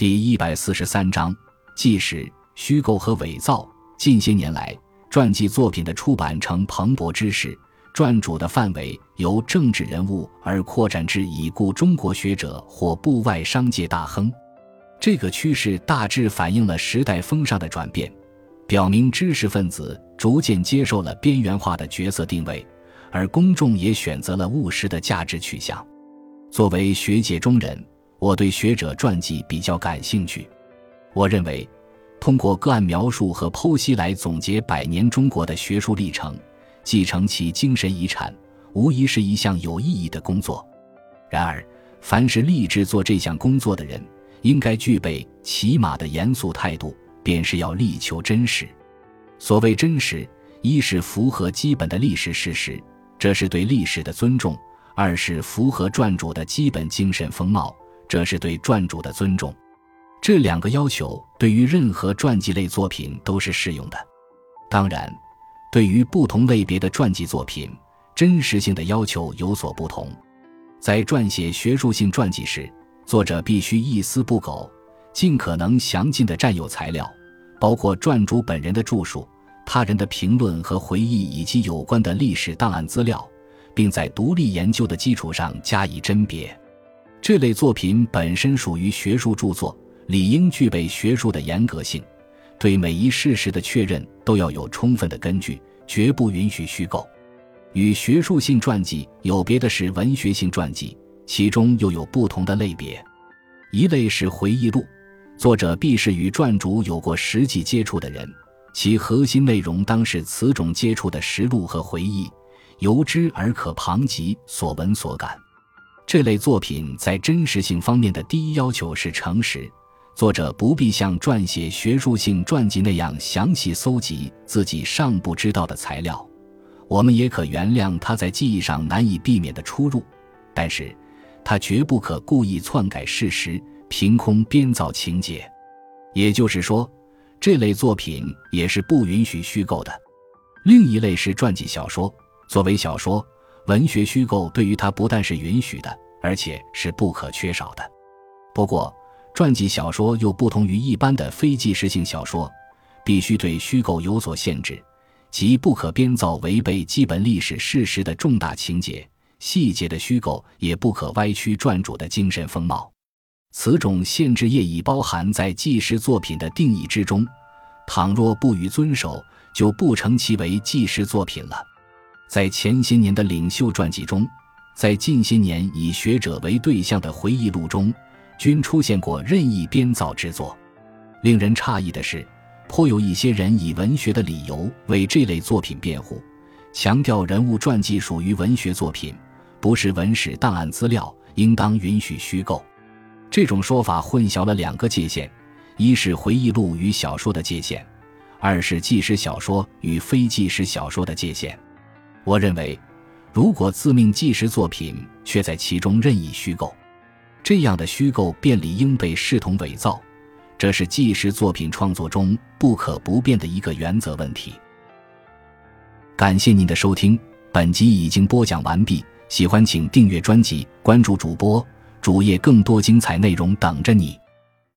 第一百四十三章：纪实、虚构和伪造。近些年来，传记作品的出版呈蓬勃之势，传主的范围由政治人物而扩展至已故中国学者或部外商界大亨。这个趋势大致反映了时代风尚的转变，表明知识分子逐渐接受了边缘化的角色定位，而公众也选择了务实的价值取向。作为学界中人，我对学者传记比较感兴趣。我认为，通过个案描述和剖析来总结百年中国的学术历程，继承其精神遗产，无疑是一项有意义的工作。然而，凡是立志做这项工作的人，应该具备起码的严肃态度，便是要力求真实。所谓真实，一是符合基本的历史事实，这是对历史的尊重；二是符合传主的基本精神风貌，这是对传主的尊重。这两个要求对于任何传记类作品都是适用的。当然，对于不同类别的传记作品，真实性的要求有所不同。在撰写学术性传记时，作者必须一丝不苟，尽可能详尽地占有材料，包括传主本人的著述、他人的评论和回忆，以及有关的历史档案资料，并在独立研究的基础上加以甄别。这类作品本身属于学术著作，理应具备学术的严格性，对每一事实的确认都要有充分的根据，绝不允许虚构。与学术性传记有别的是文学性传记。其中又有不同的类别，一类是回忆录，作者必是与传主有过实际接触的人，其核心内容当是此种接触的实录和回忆，由之而可旁及所闻所感。这类作品在真实性方面的第一要求是诚实，作者不必像撰写学术性传记那样详细搜集自己尚不知道的材料，我们也可原谅他在记忆上难以避免的出入，但是。他绝不可故意篡改事实，凭空编造情节。也就是说，这类作品也是不允许虚构的。另一类是传记小说。作为小说，文学虚构对于它不但是允许的，而且是不可缺少的。不过，传记小说又不同于一般的非纪实性小说，必须对虚构有所限制，即不可编造违背基本历史事实的重大情节。细节的虚构也不可歪曲传主的精神风貌，此种限制业已包含在纪实作品的定义之中。倘若不予遵守，就不成其为纪实作品了。在前些年的领袖传记中，在近些年以学者为对象的回忆录中，均出现过任意编造之作。令人诧异的是，颇有一些人以文学的理由为这类作品辩护，强调人物传记属于文学作品。不是文史档案资料，应当允许虚构。这种说法混淆了两个界限：一是回忆录与小说的界限，二是纪实小说与非纪实小说的界限。我认为，如果自命纪实作品却在其中任意虚构，这样的虚构便理应被视同伪造，这是纪实作品创作中不可不变的一个原则问题。感谢您的收听，本集已经播讲完毕。喜欢请订阅专辑，关注主播主页，更多精彩内容等着你。